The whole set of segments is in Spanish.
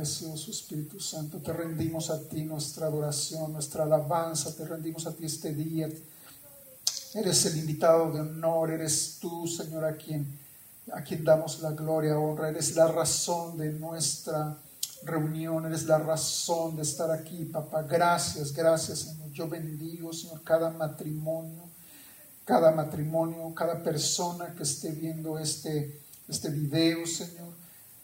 precioso Espíritu Santo. Te rendimos a ti nuestra adoración, nuestra alabanza. Te rendimos a ti este día. Eres el invitado de honor. Eres tú, Señor, a quien, a quien damos la gloria, honra. Eres la razón de nuestra reunión. Eres la razón de estar aquí, papá. Gracias, gracias, Señor. Yo bendigo, Señor, cada matrimonio, cada matrimonio, cada persona que esté viendo este, este video, Señor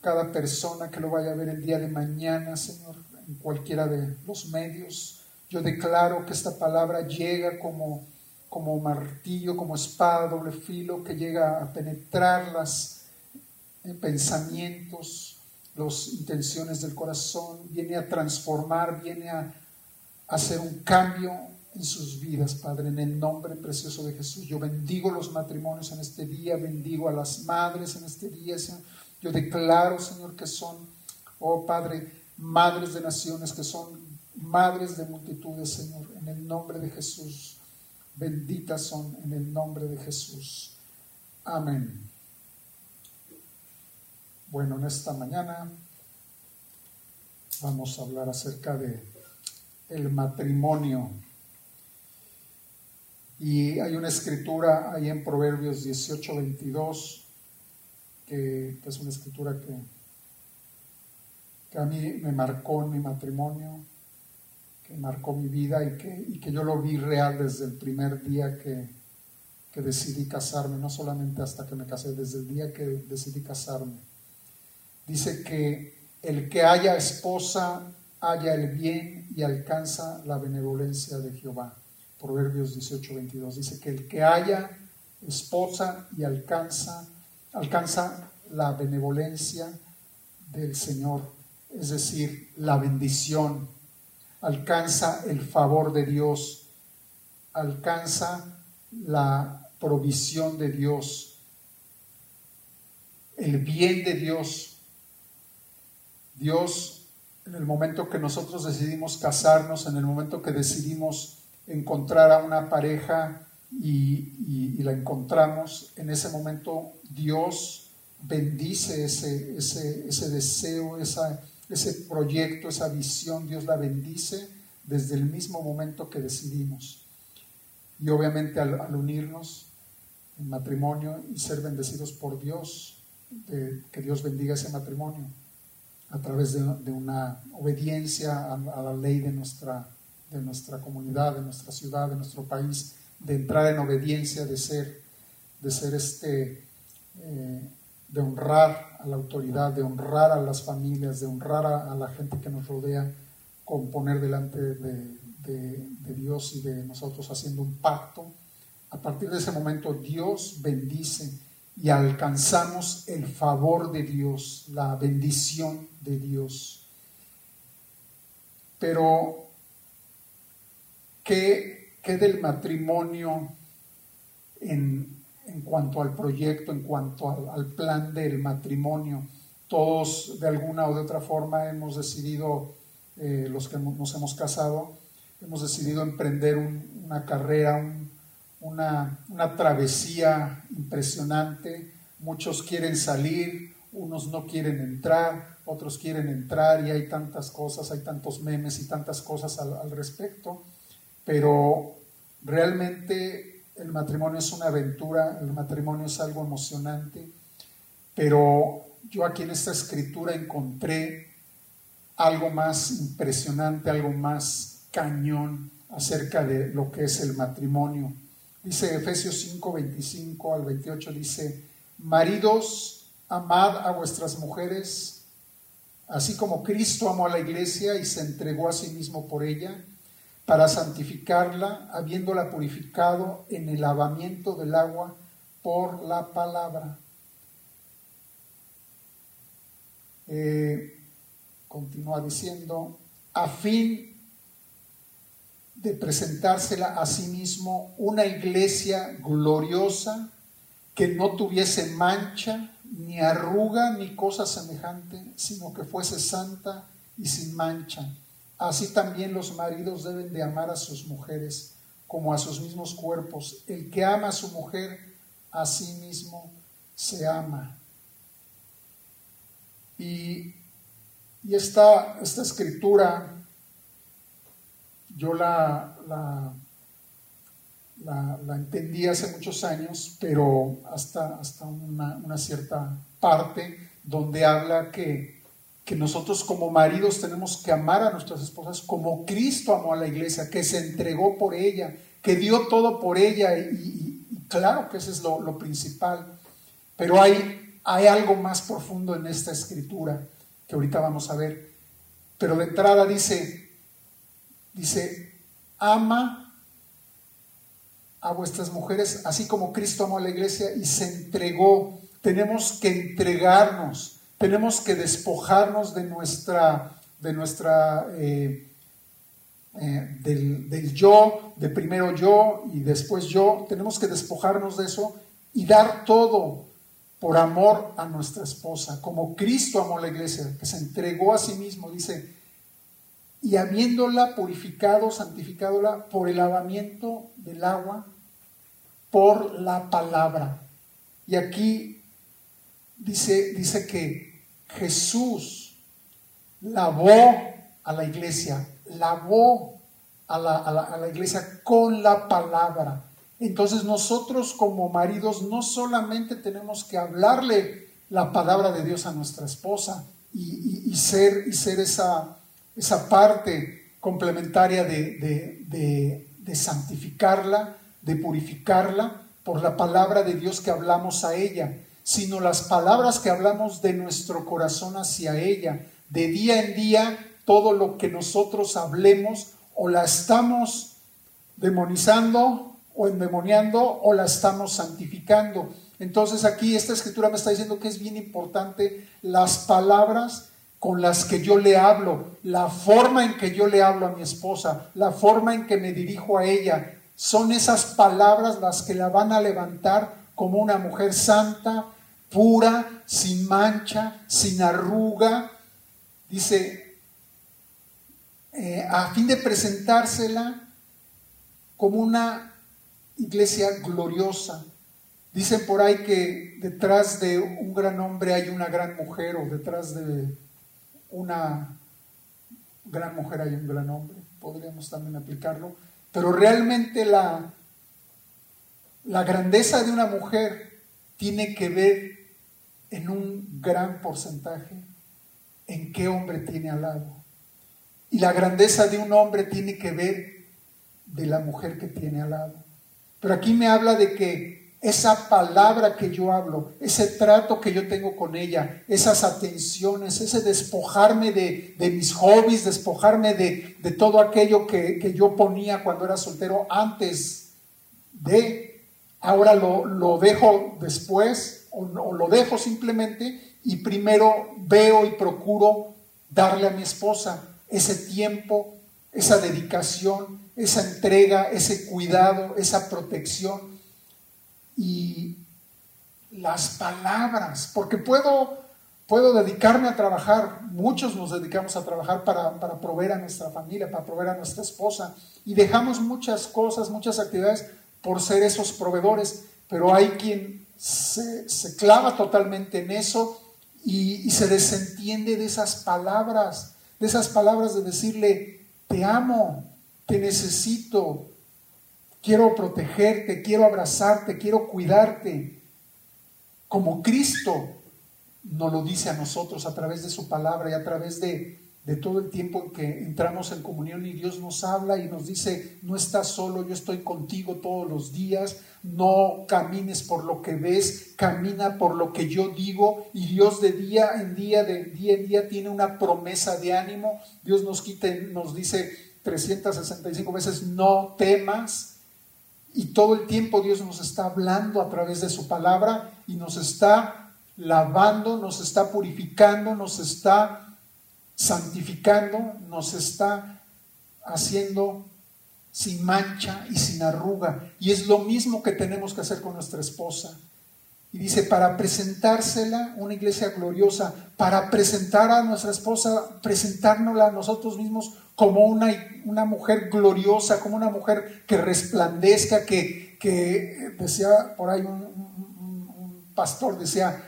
cada persona que lo vaya a ver el día de mañana, Señor, en cualquiera de los medios. Yo declaro que esta palabra llega como, como martillo, como espada, doble filo, que llega a penetrar las pensamientos, las intenciones del corazón, viene a transformar, viene a hacer un cambio en sus vidas, Padre, en el nombre precioso de Jesús. Yo bendigo los matrimonios en este día, bendigo a las madres en este día, Señor yo declaro, Señor, que son, oh Padre, madres de naciones, que son madres de multitudes, Señor, en el nombre de Jesús. Benditas son en el nombre de Jesús. Amén. Bueno, en esta mañana vamos a hablar acerca de el matrimonio. Y hay una escritura ahí en Proverbios 18, 22 que, es una escritura que, que, a mí me marcó en mi matrimonio, que marcó mi vida y que, y que yo lo vi real desde el primer día que, que decidí casarme, no solamente hasta que me casé, desde el día que decidí casarme. Dice que el que haya esposa haya el bien y alcanza la benevolencia de Jehová. Proverbios 18, 22 dice que el que haya esposa y alcanza alcanza la benevolencia del Señor, es decir, la bendición, alcanza el favor de Dios, alcanza la provisión de Dios, el bien de Dios. Dios, en el momento que nosotros decidimos casarnos, en el momento que decidimos encontrar a una pareja y, la encontramos, en ese momento Dios bendice ese, ese, ese deseo, esa, ese proyecto, esa visión, Dios la bendice desde el mismo momento que decidimos. Y obviamente al, unirnos en matrimonio y ser bendecidos por Dios, que Dios bendiga ese matrimonio a través de, una obediencia a, la ley de nuestra, de nuestra comunidad, de nuestra ciudad, de nuestro país de entrar en obediencia, de ser, de ser este, eh, de honrar a la autoridad, de honrar a las familias, de honrar a, la gente que nos rodea, con poner delante de, de Dios y de nosotros haciendo un pacto. A partir de ese momento Dios bendice y alcanzamos el favor de Dios, la bendición de Dios. Pero, ¿qué ¿Qué del matrimonio en, cuanto al proyecto, en cuanto al, plan del matrimonio? Todos de alguna o de otra forma hemos decidido, eh, los que nos hemos casado, hemos decidido emprender una carrera, una, una travesía impresionante. Muchos quieren salir, unos no quieren entrar, otros quieren entrar y hay tantas cosas, hay tantos memes y tantas cosas al respecto pero realmente el matrimonio es una aventura, el matrimonio es algo emocionante, pero yo aquí en esta escritura encontré algo más impresionante, algo más cañón acerca de lo que es el matrimonio. Dice Efesios 5, 25 al 28, dice, maridos, amad a vuestras mujeres, así como Cristo amó a la iglesia y se entregó a sí mismo por ella para santificarla, habiéndola purificado en el lavamiento del agua por la palabra. Eh, continúa diciendo, a fin de presentársela a sí mismo una iglesia gloriosa que no tuviese mancha, ni arruga, ni cosa semejante, sino que fuese santa y sin mancha. Así también los maridos deben de amar a sus mujeres como a sus mismos cuerpos. El que ama a su mujer, a sí mismo se ama. Y, Y esta, esta escritura, yo la, la, entendí hace muchos años, pero hasta, hasta una, una cierta parte donde habla que, que nosotros como maridos tenemos que amar a nuestras esposas como Cristo amó a la iglesia, que se entregó por ella, que dio todo por ella y, claro que eso es lo, principal. Pero hay, hay algo más profundo en esta escritura que ahorita vamos a ver. Pero de entrada dice, dice, ama a vuestras mujeres así como Cristo amó a la iglesia y se entregó. Tenemos que entregarnos, tenemos que despojarnos de nuestra, de nuestra, eh, eh, del, del yo, de primero yo y después yo. Tenemos que despojarnos de eso y dar todo por amor a nuestra esposa, como Cristo amó la iglesia, que se entregó a sí mismo, dice, y habiéndola purificado, santificándola por el lavamiento del agua, por la palabra. Y aquí dice, dice que Jesús lavó a la iglesia, lavó a la, a la iglesia con la palabra. Entonces nosotros como maridos no solamente tenemos que hablarle la palabra de Dios a nuestra esposa y, ser, y ser esa, esa parte complementaria de, de santificarla, de purificarla por la palabra de Dios que hablamos a ella, sino las palabras que hablamos de nuestro corazón hacia ella. De día en día, todo lo que nosotros hablemos o la estamos demonizando o endemoniando o la estamos santificando. Entonces aquí esta escritura me está diciendo que es bien importante las palabras con las que yo le hablo, la forma en que yo le hablo a mi esposa, la forma en que me dirijo a ella. Son esas palabras las que la van a levantar como una mujer santa, pura, sin mancha, sin arruga. Dice, eh, a fin de presentársela como una iglesia gloriosa. Dicen por ahí que detrás de un gran hombre hay una gran mujer o detrás de una gran mujer hay un gran hombre. Podríamos también aplicarlo. Pero realmente la, la grandeza de una mujer tiene que ver en un gran porcentaje en qué hombre tiene al lado. Y la grandeza de un hombre tiene que ver de la mujer que tiene al lado. Pero aquí me habla de que esa palabra que yo hablo, ese trato que yo tengo con ella, esas atenciones, ese despojarme de, mis hobbies, despojarme de, todo aquello que, yo ponía cuando era soltero antes de, ahora lo, dejo después o, lo dejo simplemente y primero veo y procuro darle a mi esposa ese tiempo, esa dedicación, esa entrega, ese cuidado, esa protección. Y las palabras, porque puedo, puedo dedicarme a trabajar, muchos nos dedicamos a trabajar para, proveer a nuestra familia, para proveer a nuestra esposa y dejamos muchas cosas, muchas actividades por ser esos proveedores, pero hay quien se, clava totalmente en eso y, y se desentiende de esas palabras, de esas palabras de decirle, te amo, te necesito, quiero protegerte, quiero abrazarte, quiero cuidarte, como Cristo nos lo dice a nosotros a través de su palabra y a través de, de todo el tiempo en que entramos en comunión y Dios nos habla y nos dice, no estás solo, yo estoy contigo todos los días, no camines por lo que ves, camina por lo que yo digo. Y Dios de día en día, de día en día tiene una promesa de ánimo, Dios nos quita, nos dice, 365 veces, no temas. Y todo el tiempo Dios nos está hablando a través de su palabra y nos está lavando, nos está purificando, nos está santificando, nos está haciendo sin mancha y sin arruga. Y es lo mismo que tenemos que hacer con nuestra esposa. Y dice, para presentársela, una iglesia gloriosa, para presentar a nuestra esposa, presentárnosla a nosotros mismos como una, una mujer gloriosa, como una mujer que resplandezca, que, que decía por ahí un, pastor, decía,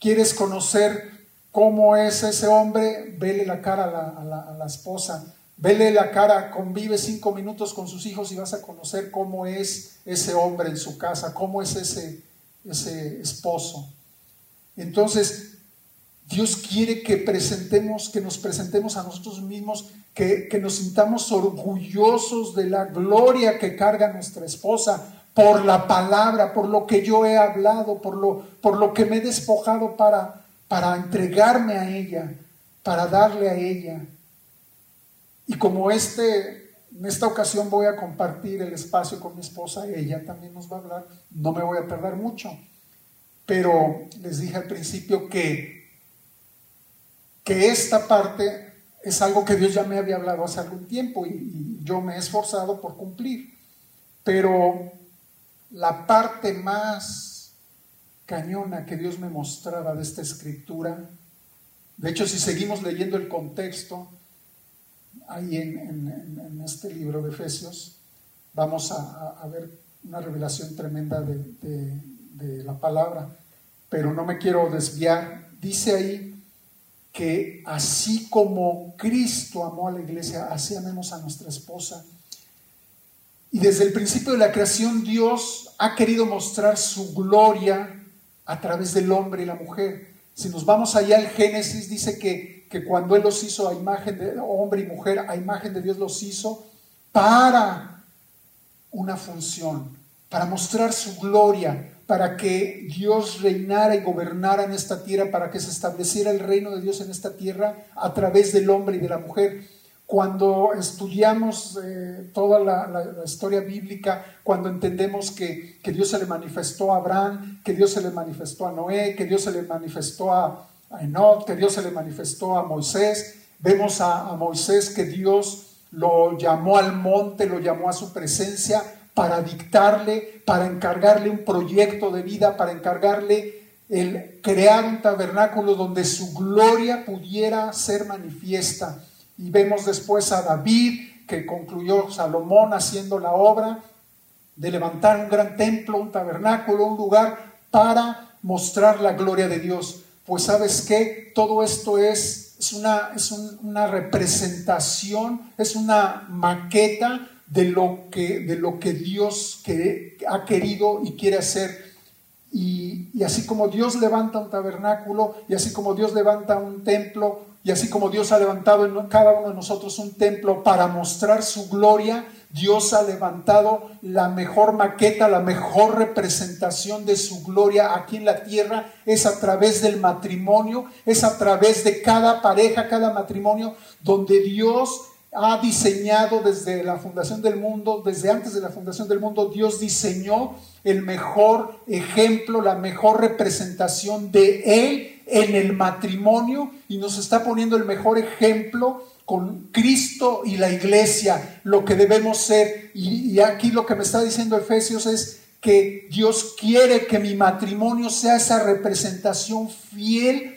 ¿quieres conocer cómo es ese hombre, vele la cara a la, esposa, vele la cara, convive cinco minutos con sus hijos y vas a conocer cómo es ese hombre en su casa, cómo es ese, ese esposo. Entonces, Dios quiere que presentemos, que nos presentemos a nosotros mismos, que, nos sintamos orgullosos de la gloria que carga nuestra esposa por la palabra, por lo que yo he hablado, por lo, por lo que me he despojado para, para entregarme a ella, para darle a ella. Y como este, en esta ocasión voy a compartir el espacio con mi esposa, ella también nos va a hablar, no me voy a perder mucho. Pero les dije al principio que que esta parte es algo que Dios ya me había hablado hace algún tiempo y, yo me he esforzado por cumplir. Pero la parte más cañona que Dios me mostraba de esta escritura, de hecho si seguimos leyendo el contexto, ahí en, este libro de Efesios, vamos a, ver una revelación tremenda de la palabra, pero no me quiero desviar. Dice ahí que así como Cristo amó a la iglesia, así amemos a nuestra esposa. Y desde el principio de la creación Dios ha querido mostrar su gloria a través del hombre y la mujer. Si nos vamos allá al Génesis, dice que, que cuando Él los hizo a imagen de hombre y mujer, a imagen de Dios los hizo para una función, para mostrar su gloria, para que Dios reinara y gobernara en esta tierra, para que se estableciera el reino de Dios en esta tierra a través del hombre y de la mujer. Cuando estudiamos eh, toda la, historia bíblica, cuando entendemos que, Dios se le manifestó a Abraham, que Dios se le manifestó a Noé, que Dios se le manifestó a, Enoch, que Dios se le manifestó a Moisés, vemos a Moisés que Dios lo llamó al monte, lo llamó a su presencia para dictarle, para encargarle un proyecto de vida, para encargarle el crear un tabernáculo donde su gloria pudiera ser manifiesta. Y vemos después a David, que concluyó Salomón haciendo la obra de levantar un gran templo, un tabernáculo, un lugar para mostrar la gloria de Dios. Pues sabes que todo esto es, es, una, es una representación, es una maqueta de lo que, de lo que Dios que, ha querido y quiere hacer. Y, así como Dios levanta un tabernáculo, y así como Dios levanta un templo, y así como Dios ha levantado en cada uno de nosotros un templo para mostrar su gloria, Dios ha levantado la mejor maqueta, la mejor representación de su gloria aquí en la tierra, es a través del matrimonio, es a través de cada pareja, cada matrimonio, donde Dios ha diseñado desde la fundación del mundo, desde antes de la fundación del mundo, Dios diseñó el mejor ejemplo, la mejor representación de Él en el matrimonio y nos está poniendo el mejor ejemplo con Cristo y la iglesia, lo que debemos ser. Y, aquí lo que me está diciendo Efesios es que Dios quiere que mi matrimonio sea esa representación fiel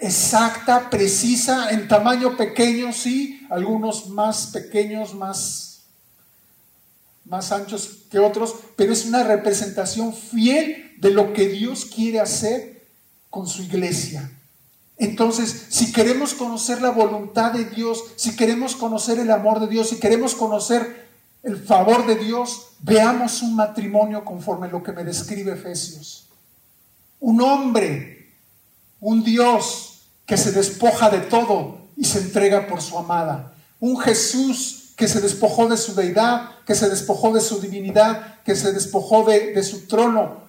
exacta, precisa, en tamaño pequeño, sí, algunos más pequeños, más, más anchos que otros, pero es una representación fiel de lo que Dios quiere hacer con su iglesia. Entonces, si queremos conocer la voluntad de Dios, si queremos conocer el amor de Dios, si queremos conocer el favor de Dios, veamos un matrimonio conforme lo que me describe Efesios. Un hombre, un Dios que se despoja de todo y se entrega por su amada. Un Jesús que se despojó de su deidad, que se despojó de su divinidad, que se despojó de, su trono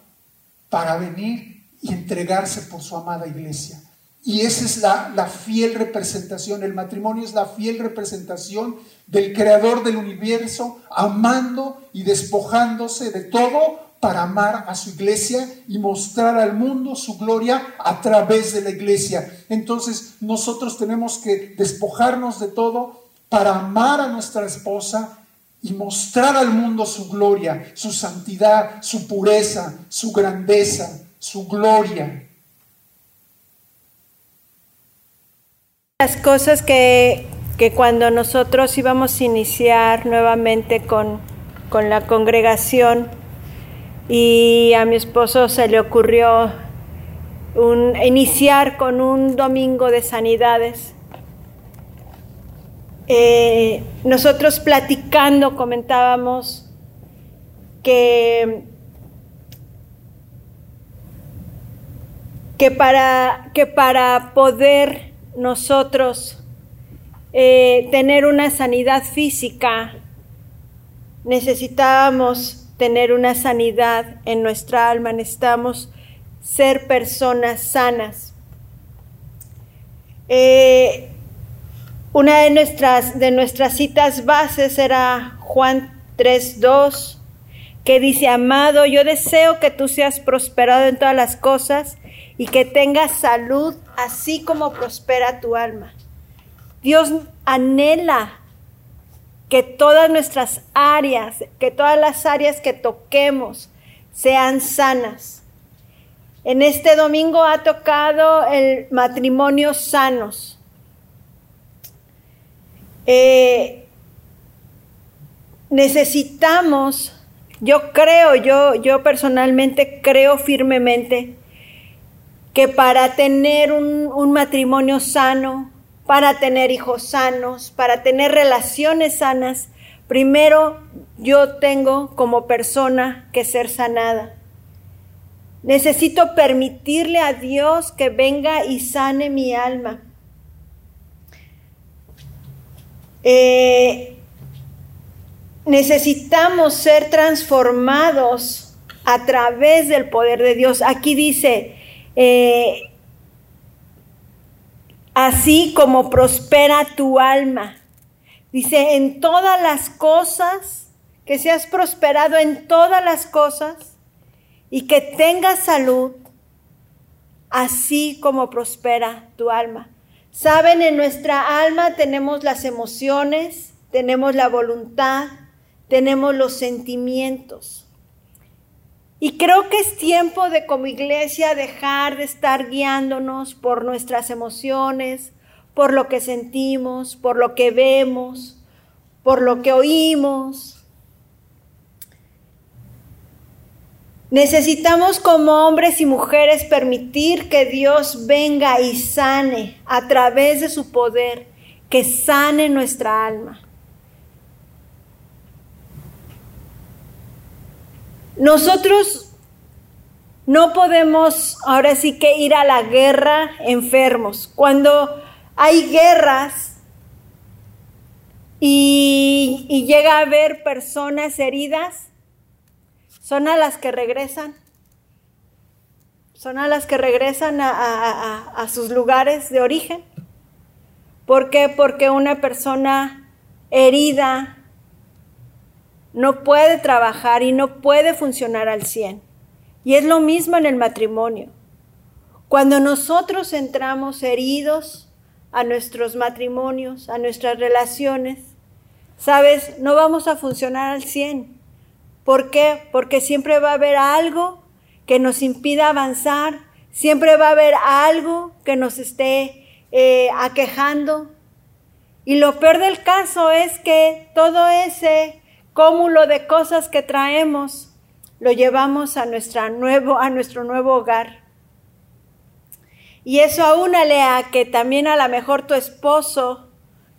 para venir y entregarse por su amada iglesia. Y esa es la, la, fiel representación, el matrimonio es la fiel representación del creador del universo, amando y despojándose de todo para amar a su iglesia y mostrar al mundo su gloria a través de la iglesia. Entonces nosotros tenemos que despojarnos de todo para amar a nuestra esposa y mostrar al mundo su gloria, su santidad, su pureza, su grandeza, su gloria. Las cosas que, que cuando nosotros íbamos a iniciar nuevamente con, con la congregación, y a mi esposo se le ocurrió iniciar con un domingo de sanidades. Eh, nosotros platicando comentábamos que, que, para, que para poder nosotros eh, tener una sanidad física, necesitábamos tener una sanidad en nuestra alma, necesitamos ser personas sanas. Eh, una de nuestras, de nuestras citas bases era Juan 3.2, que dice, amado, yo deseo que tú seas prosperado en todas las cosas y que tengas salud, así como prospera tu alma. Dios anhela que todas nuestras áreas, que todas las áreas que toquemos sean sanas. En este domingo ha tocado el matrimonio sanos. Eh, necesitamos, yo creo, yo, yo personalmente creo firmemente que para tener un, un matrimonio sano, para tener hijos sanos, para tener relaciones sanas, primero yo tengo como persona que ser sanada. Necesito permitirle a Dios que venga y sane mi alma. Eh, necesitamos ser transformados a través del poder de Dios. Aquí dice, eh, así como prospera tu alma. Dice, en todas las cosas, que seas prosperado en todas las cosas y que tengas salud, así como prospera tu alma. Saben, en nuestra alma tenemos las emociones, tenemos la voluntad, tenemos los sentimientos. Y creo que es tiempo de como iglesia dejar de estar guiándonos por nuestras emociones, por lo que sentimos, por lo que vemos, por lo que oímos. Necesitamos como hombres y mujeres permitir que Dios venga y sane a través de su poder, que sane nuestra alma. Nosotros no podemos ahora sí que ir a la guerra enfermos. Cuando hay guerras y, llega a haber personas heridas, son a las que regresan. Son a las que regresan a, a sus lugares de origen. ¿Por qué? Porque una persona herida, no puede trabajar y no puede funcionar al 100. Y es lo mismo en el matrimonio. Cuando nosotros entramos heridos a nuestros matrimonios, a nuestras relaciones, sabes, no vamos a funcionar al 100. ¿Por qué? Porque siempre va a haber algo que nos impida avanzar, siempre va a haber algo que nos esté eh, aquejando. Y lo peor del caso es que todo ese cúmulo de cosas que traemos, lo llevamos a, nuestra nuevo, a nuestro nuevo hogar. Y eso aúnale a que también a lo mejor tu esposo,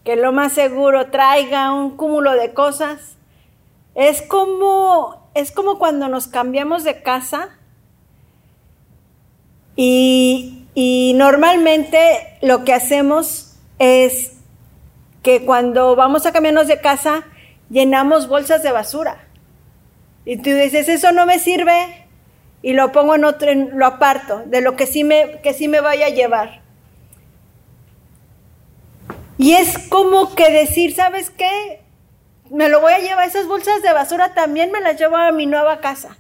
que lo más seguro traiga un cúmulo de cosas. Es como, es como cuando nos cambiamos de casa y, y normalmente lo que hacemos es que cuando vamos a cambiarnos de casa, llenamos bolsas de basura. Y tú dices, eso no me sirve y lo pongo en otro, lo aparto, de lo que sí me, que sí me vaya a llevar. Y es como que decir, ¿sabes qué? Me lo voy a llevar, esas bolsas de basura también me las llevo a mi nueva casa.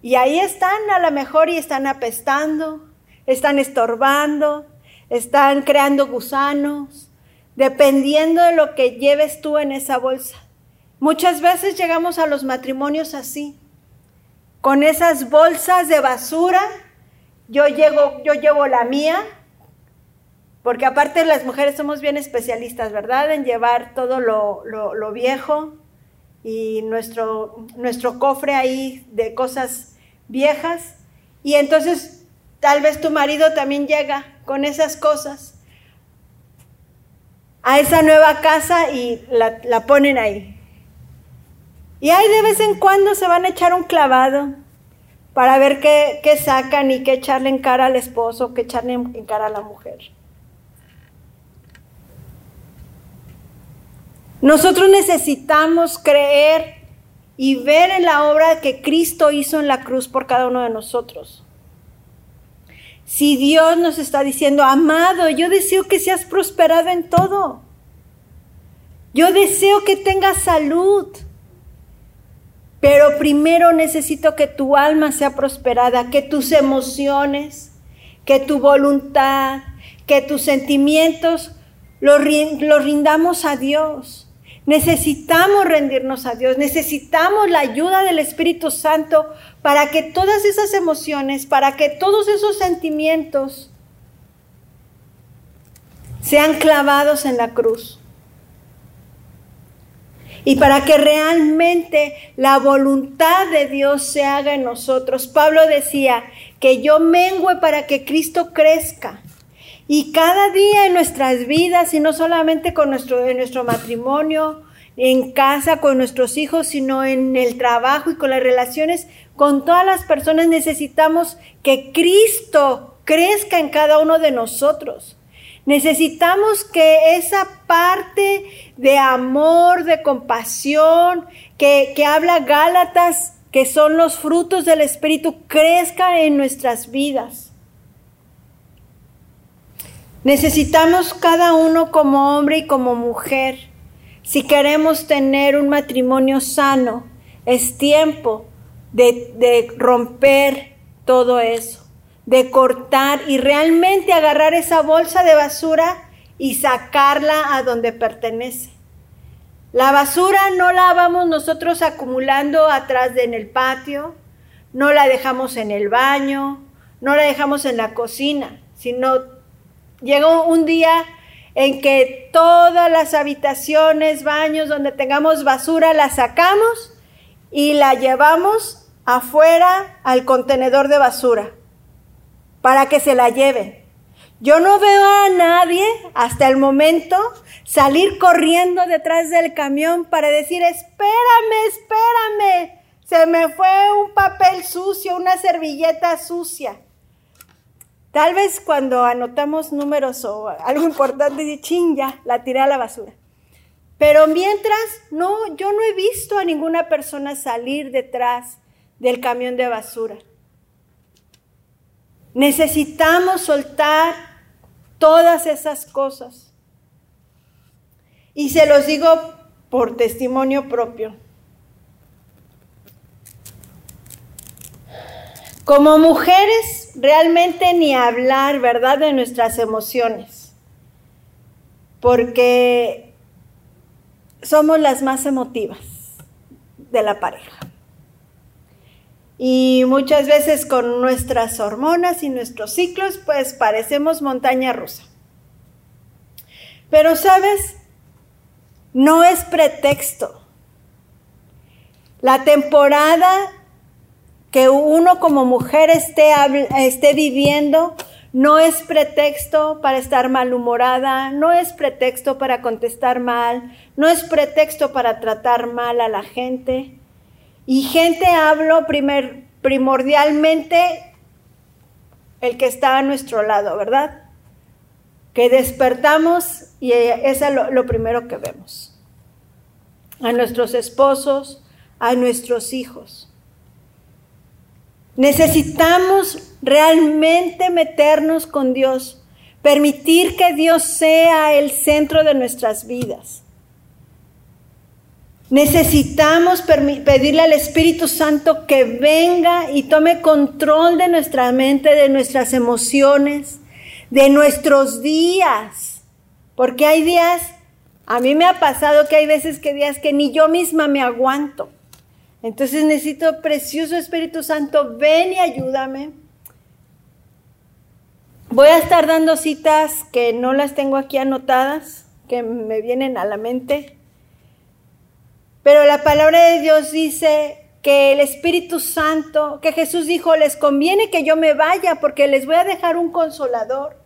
Y ahí están a lo mejor y están apestando, están estorbando, están creando gusanos, dependiendo de lo que lleves tú en esa bolsa. Muchas veces llegamos a los matrimonios así, con esas bolsas de basura. Yo, llego, yo llevo la mía, porque aparte las mujeres somos bien especialistas, ¿verdad? En llevar todo lo, viejo y nuestro, nuestro cofre ahí de cosas viejas. Y entonces Tal vez tu marido también llega con esas cosas a esa nueva casa y la, ponen ahí. Y ahí de vez en cuando se van a echar un clavado para ver qué, qué sacan y qué echarle en cara al esposo, qué echarle en cara a la mujer. Nosotros necesitamos creer y ver en la obra que Cristo hizo en la cruz por cada uno de nosotros. Si Dios nos está diciendo, amado, yo deseo que seas prosperado en todo. Yo deseo que tengas salud. Pero primero necesito que tu alma sea prosperada, que tus emociones, que tu voluntad, que tus sentimientos los, rindamos a Dios. Necesitamos rendirnos a Dios, necesitamos la ayuda del Espíritu Santo para que todas esas emociones, para que todos esos sentimientos sean clavados en la cruz. Y para que realmente la voluntad de Dios se haga en nosotros. Pablo decía que yo mengüe para que Cristo crezca. Y cada día en nuestras vidas, y no solamente con nuestro, en nuestro matrimonio, en casa, con nuestros hijos, sino en el trabajo y con las relaciones con todas las personas, necesitamos que Cristo crezca en cada uno de nosotros. Necesitamos que esa parte de amor, de compasión, que, que habla Gálatas, que son los frutos del Espíritu, crezca en nuestras vidas. Necesitamos cada uno como hombre y como mujer. Si queremos tener un matrimonio sano, es tiempo de, romper todo eso, de cortar y realmente agarrar esa bolsa de basura y sacarla a donde pertenece. La basura no la vamos nosotros acumulando atrás de en el patio, no la dejamos en el baño, no la dejamos en la cocina, sino Llegó un día en que todas las habitaciones, baños donde tengamos basura, la sacamos y la llevamos afuera al contenedor de basura para que se la lleven. Yo no veo a nadie hasta el momento salir corriendo detrás del camión para decir, espérame, espérame, se me fue un papel sucio, una servilleta sucia. Tal vez cuando anotamos números o algo importante, de ching, ya, la tiré a la basura. Pero mientras, no, yo no he visto a ninguna persona salir detrás del camión de basura. Necesitamos soltar todas esas cosas. Y se los digo por testimonio propio. Como mujeres, realmente ni hablar, ¿verdad?, de nuestras emociones, porque somos las más emotivas de la pareja. Y muchas veces con nuestras hormonas y nuestros ciclos, pues parecemos montaña rusa. Pero, ¿sabes? No es pretexto. La temporada que uno como mujer esté, esté viviendo no es pretexto para estar malhumorada, no es pretexto para contestar mal, no es pretexto para tratar mal a la gente. Y gente hablo primer, primordialmente el que está a nuestro lado, ¿verdad? Que despertamos y eso es lo primero que vemos. A nuestros esposos, a nuestros hijos. Necesitamos realmente meternos con Dios, permitir que Dios sea el centro de nuestras vidas. Necesitamos pedirle al Espíritu Santo que venga y tome control de nuestra mente, de nuestras emociones, de nuestros días. Porque hay días, a mí me ha pasado que hay veces que días que ni yo misma me aguanto. Entonces necesito, precioso Espíritu Santo, ven y ayúdame. Voy a estar dando citas que no las tengo aquí anotadas, que me vienen a la mente. Pero la palabra de Dios dice que el Espíritu Santo, que Jesús dijo, les conviene que yo me vaya porque les voy a dejar un consolador.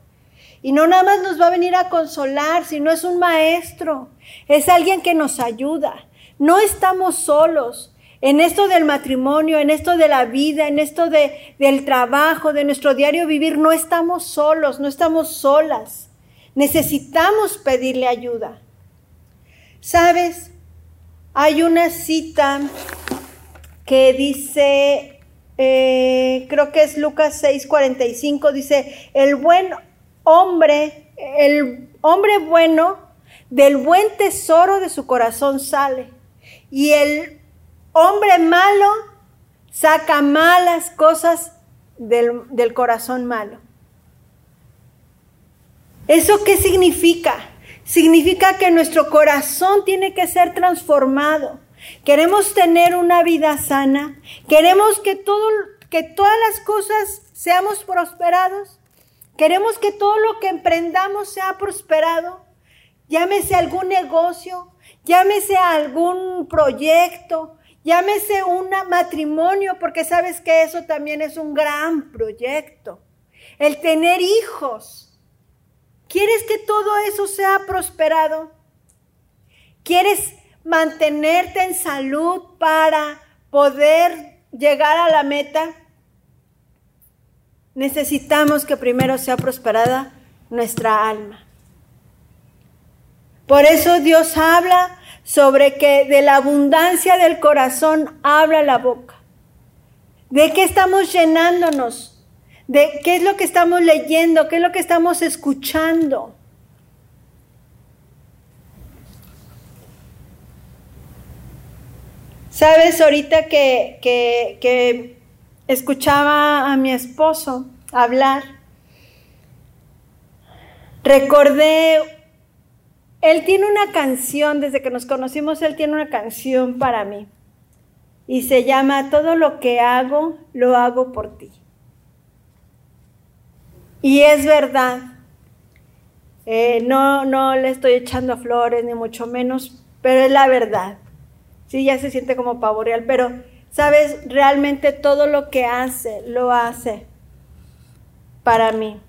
Y no nada más nos va a venir a consolar, sino es un maestro, es alguien que nos ayuda. No estamos solos en esto del matrimonio, en esto de la vida, en esto de, del trabajo, de nuestro diario vivir. No estamos solos, no estamos solas. Necesitamos pedirle ayuda. ¿Sabes? Hay una cita que dice, eh, creo que es Lucas 6:45, dice, el buen hombre, el hombre bueno, del buen tesoro de su corazón sale. Y el hombre malo saca malas cosas del, del corazón malo. ¿Eso qué significa? Significa que nuestro corazón tiene que ser transformado. Queremos tener una vida sana. Queremos que, todo, que todas las cosas seamos prosperados. Queremos que todo lo que emprendamos sea prosperado. Llámese algún negocio, llámese algún proyecto, llámese un matrimonio, porque sabes que eso también es un gran proyecto. El tener hijos. ¿Quieres que todo eso sea prosperado? ¿Quieres mantenerte en salud para poder llegar a la meta? necesitamos que primero sea prosperada nuestra alma. Por eso Dios habla sobre que de la abundancia del corazón habla la boca. ¿De qué estamos llenándonos? ¿De qué es lo que estamos leyendo? ¿Qué es lo que estamos escuchando? Sabes, ahorita que, que, que escuchaba a mi esposo hablar, recordé, él tiene una canción, desde que nos conocimos, él tiene una canción para mí. Y se llama Todo lo que hago, lo hago por ti. Y es verdad. Eh, no, no le estoy echando flores, ni mucho menos, pero es la verdad. Sí, ya se siente como pavo real, pero Sabes, realmente todo lo que hace, lo hace para mí.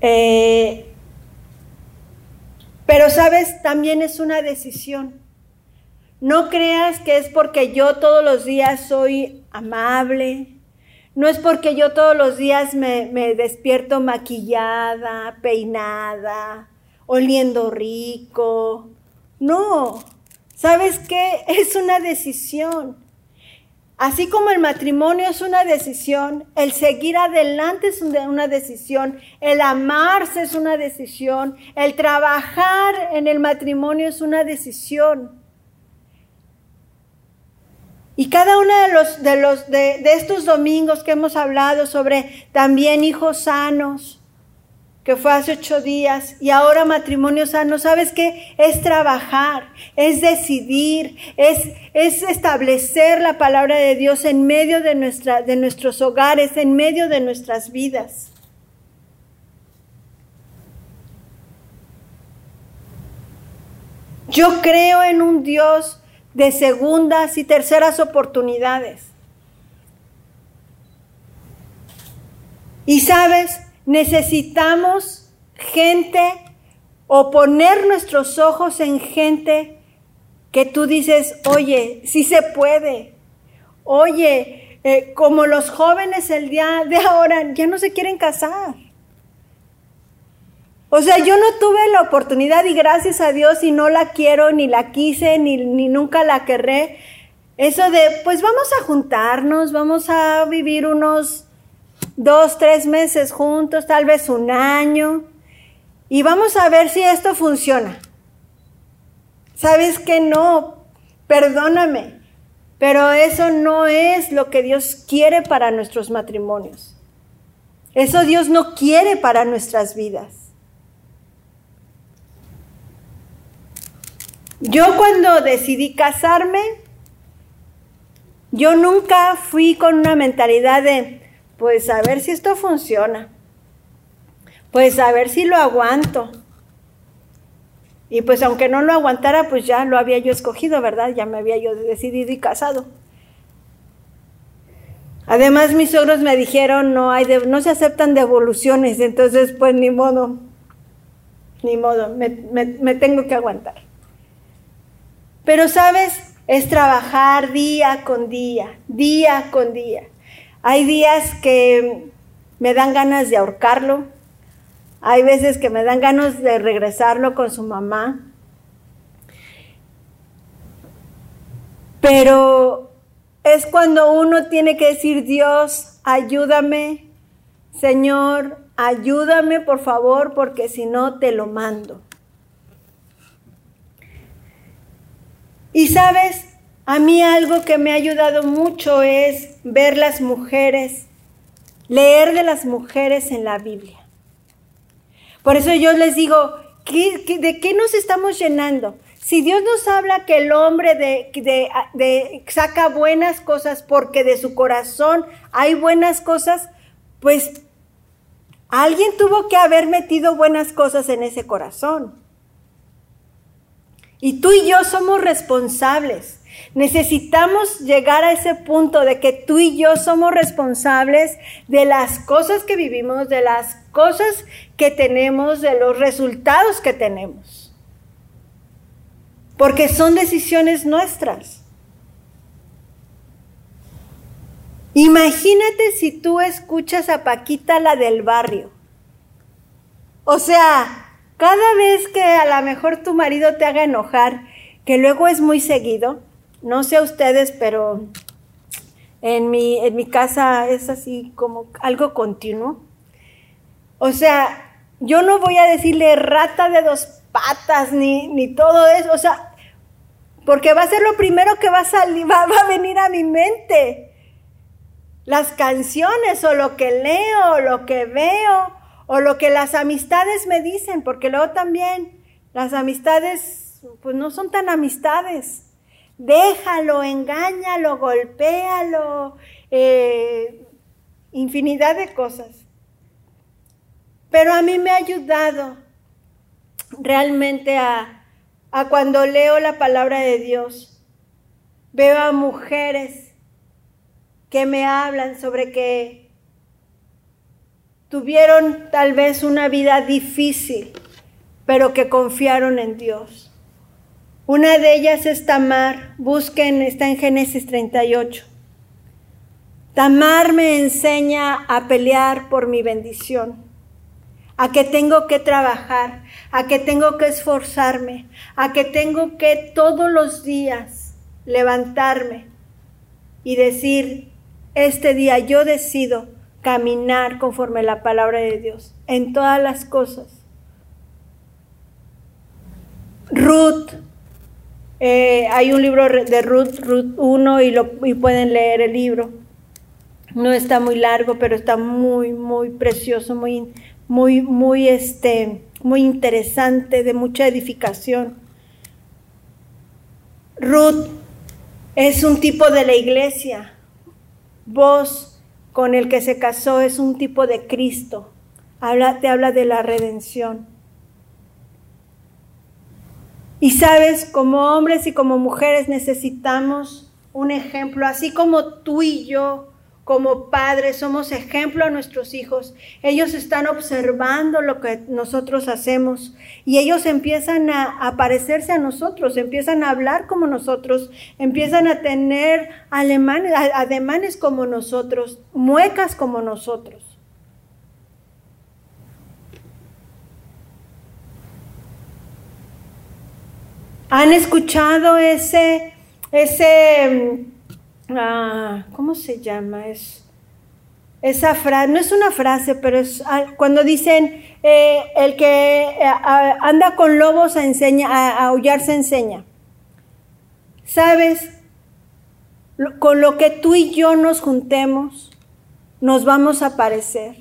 Eh, pero sabes, también es una decisión. No creas que es porque yo todos los días soy amable. No es porque yo todos los días me, despierto maquillada, peinada, oliendo rico. No, ¿Sabes qué? Es una decisión. Así como el matrimonio es una decisión, el seguir adelante es una decisión, el amarse es una decisión, el trabajar en el matrimonio es una decisión. Y cada uno de los de los de, de estos domingos que hemos hablado sobre también hijos sanos, que fue hace ocho días, y ahora matrimonio sano, ¿sabes qué? Es trabajar, es decidir, es, es establecer la palabra de Dios en medio de, nuestra, de nuestros hogares, en medio de nuestras vidas. Yo creo en un Dios de segundas y terceras oportunidades. Y sabes, Necesitamos gente o poner nuestros ojos en gente que tú dices, oye, sí se puede. Oye, eh, como los jóvenes el día de ahora ya no se quieren casar. O sea, yo no tuve la oportunidad y gracias a Dios y no la quiero, ni la quise, ni, ni nunca la querré. Eso de, pues vamos a juntarnos, vamos a vivir unos dos, tres meses juntos, tal vez un año, y vamos a ver si esto funciona. ¿Sabes que no? Perdóname, pero eso no es lo que Dios quiere para nuestros matrimonios. Eso Dios no quiere para nuestras vidas. Yo cuando decidí casarme, yo nunca fui con una mentalidad de, pues a ver si esto funciona. Pues a ver si lo aguanto. Y pues aunque no lo aguantara, pues ya lo había yo escogido, ¿verdad? Ya me había yo decidido y casado. Además, mis suegros me dijeron, no, hay no se aceptan devoluciones, entonces pues ni modo, ni modo, me tengo que aguantar. Pero sabes, es trabajar día con día, día con día. Hay días que me dan ganas de ahorcarlo, hay veces que me dan ganas de regresarlo con su mamá, pero es cuando uno tiene que decir, Dios, ayúdame, Señor, ayúdame por favor, porque si no te lo mando. Y sabes, a mí algo que me ha ayudado mucho es ver las mujeres, leer de las mujeres en la Biblia. Por eso yo les digo, de qué nos estamos llenando? Si Dios nos habla que el hombre de, saca buenas cosas porque de su corazón hay buenas cosas, pues alguien tuvo que haber metido buenas cosas en ese corazón. Y tú y yo somos responsables. Necesitamos llegar a ese punto de que tú y yo somos responsables de las cosas que vivimos, de las cosas que tenemos, de los resultados que tenemos porque son decisiones nuestras. Imagínate si tú escuchas a Paquita la del barrio. O sea, cada vez que a lo mejor tu marido te haga enojar, que luego es muy seguido, no sé a ustedes, pero en mi, en mi casa es así como algo continuo. O sea, yo no voy a decirle rata de dos patas ni, ni todo eso. O sea, porque va a ser lo primero que va a salir, va, a venir a mi mente. Las canciones o lo que leo, o lo que veo, o lo que las amistades me dicen, porque luego también las amistades, pues no son tan amistades. Déjalo, engáñalo, golpéalo, eh, infinidad de cosas. Pero a mí me ha ayudado realmente a, a cuando leo la palabra de Dios. Veo a mujeres que me hablan sobre que tuvieron tal vez una vida difícil, pero que confiaron en Dios. Una de ellas es Tamar, busquen, está en Génesis 38. Tamar me enseña a pelear por mi bendición a que tengo que trabajar, a que tengo que esforzarme, a que tengo que todos los días levantarme y decir, este día yo decido caminar conforme la palabra de Dios en todas las cosas. Ruth, eh, hay un libro de Ruth, Ruth 1 y, lo, y pueden leer el libro. No está muy largo, pero está muy, muy precioso, muy, muy, muy, este, muy interesante, de mucha edificación. Ruth es un tipo de la iglesia. Vos con el que se casó es un tipo de Cristo. Habla, te habla de la redención. Y sabes, como hombres y como mujeres necesitamos un ejemplo, así como tú y yo como padres somos ejemplo a nuestros hijos. Ellos están observando lo que nosotros hacemos y ellos empiezan a, parecerse a nosotros, empiezan a hablar como nosotros, empiezan a tener alemanes, ademanes como nosotros, muecas como nosotros. ¿Han escuchado ese, ese Ah, ¿cómo se llama? Es, esa frase, no es una frase, pero es cuando dicen, eh, el que eh, anda con lobos a, enseña, a, aullar se enseña. ¿Sabes? Con lo que tú y yo nos juntemos, nos vamos a parecer.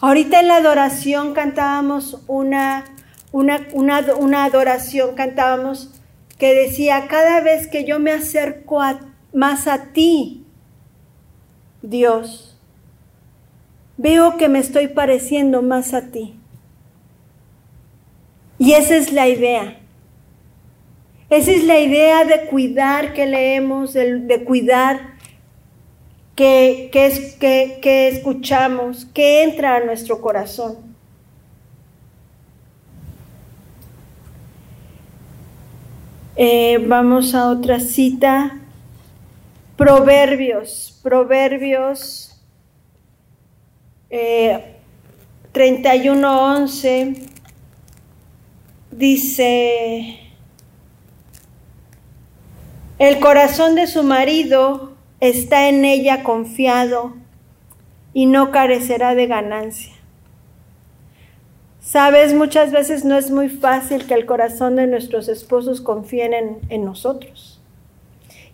Ahorita en la adoración cantábamos una, una, una, una adoración, cantábamos que decía, cada vez que yo me acerco a más a ti, Dios. Veo que me estoy pareciendo más a ti. Y esa es la idea. Esa es la idea de cuidar que leemos, de, cuidar que, que, que escuchamos, que entra a nuestro corazón. Eh, vamos a otra cita. Proverbios, Proverbios eh, 31.11 dice, el corazón de su marido está en ella confiado y no carecerá de ganancia. Sabes, muchas veces no es muy fácil que el corazón de nuestros esposos confíen en, en, nosotros.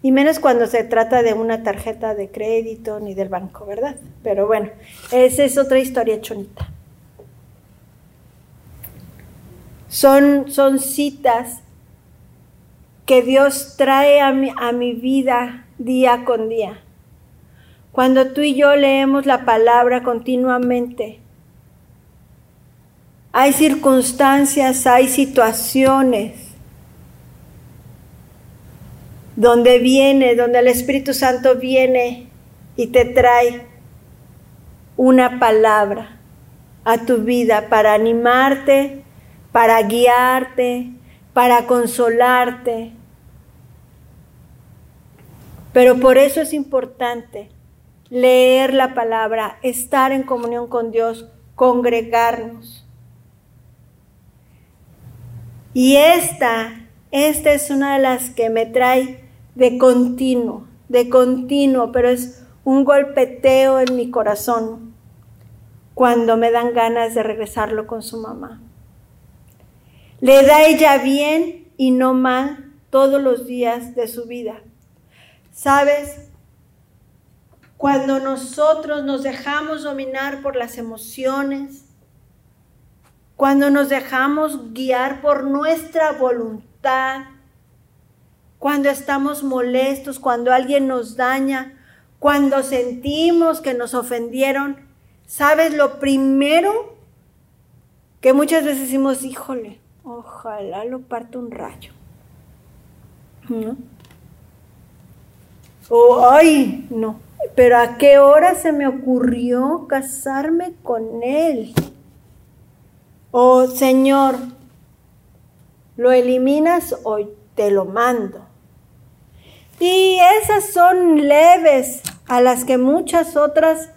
Y menos cuando se trata de una tarjeta de crédito ni del banco, ¿verdad? Pero bueno, esa es otra historia chonita. Son, citas que Dios trae a mi vida día con día. Cuando tú y yo leemos la palabra continuamente, hay circunstancias, hay situaciones donde viene, donde el Espíritu Santo viene y te trae una palabra a tu vida para animarte, para guiarte, para consolarte. Pero por eso es importante leer la palabra, estar en comunión con Dios, congregarnos. Y esta, esta es una de las que me trae de continuo, de continuo, pero es un golpeteo en mi corazón cuando me dan ganas de regresarlo con su mamá. Le da ella bien y no mal todos los días de su vida. ¿Sabes? Cuando nosotros nos dejamos dominar por las emociones, cuando nos dejamos guiar por nuestra voluntad, cuando estamos molestos, cuando alguien nos daña, cuando sentimos que nos ofendieron, ¿sabes? Lo primero que muchas veces decimos, híjole, Ojalá lo parta un rayo. ¿No? Oh, ay, no. Pero ¿a qué hora se me ocurrió casarme con él? Oh, Señor, ¿lo eliminas o te lo mando? Y esas son leves a las que muchas otras